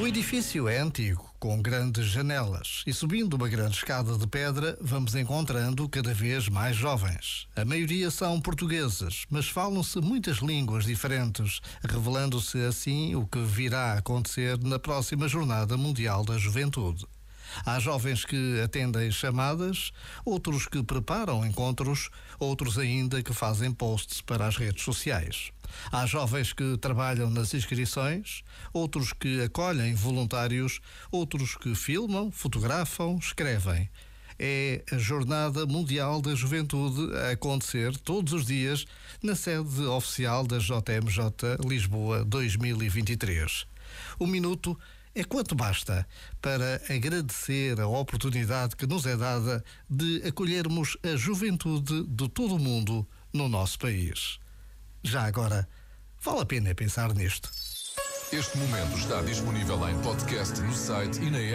O edifício é antigo, com grandes janelas, e subindo uma grande escada de pedra, vamos encontrando cada vez mais jovens. A maioria são portugueses, mas falam-se muitas línguas diferentes, revelando-se assim o que virá a acontecer na próxima Jornada Mundial da Juventude. Há jovens que atendem chamadas, outros que preparam encontros, outros ainda que fazem posts para as redes sociais. Há jovens que trabalham nas inscrições, outros que acolhem voluntários, outros que filmam, fotografam, escrevem. É a Jornada Mundial da Juventude a acontecer todos os dias na sede oficial da JMJ Lisboa 2023. O minuto é quanto basta para agradecer a oportunidade que nos é dada de acolhermos a juventude de todo o mundo no nosso país. Já agora, vale a pena pensar nisto. Este momento está disponível em podcast no site e na app.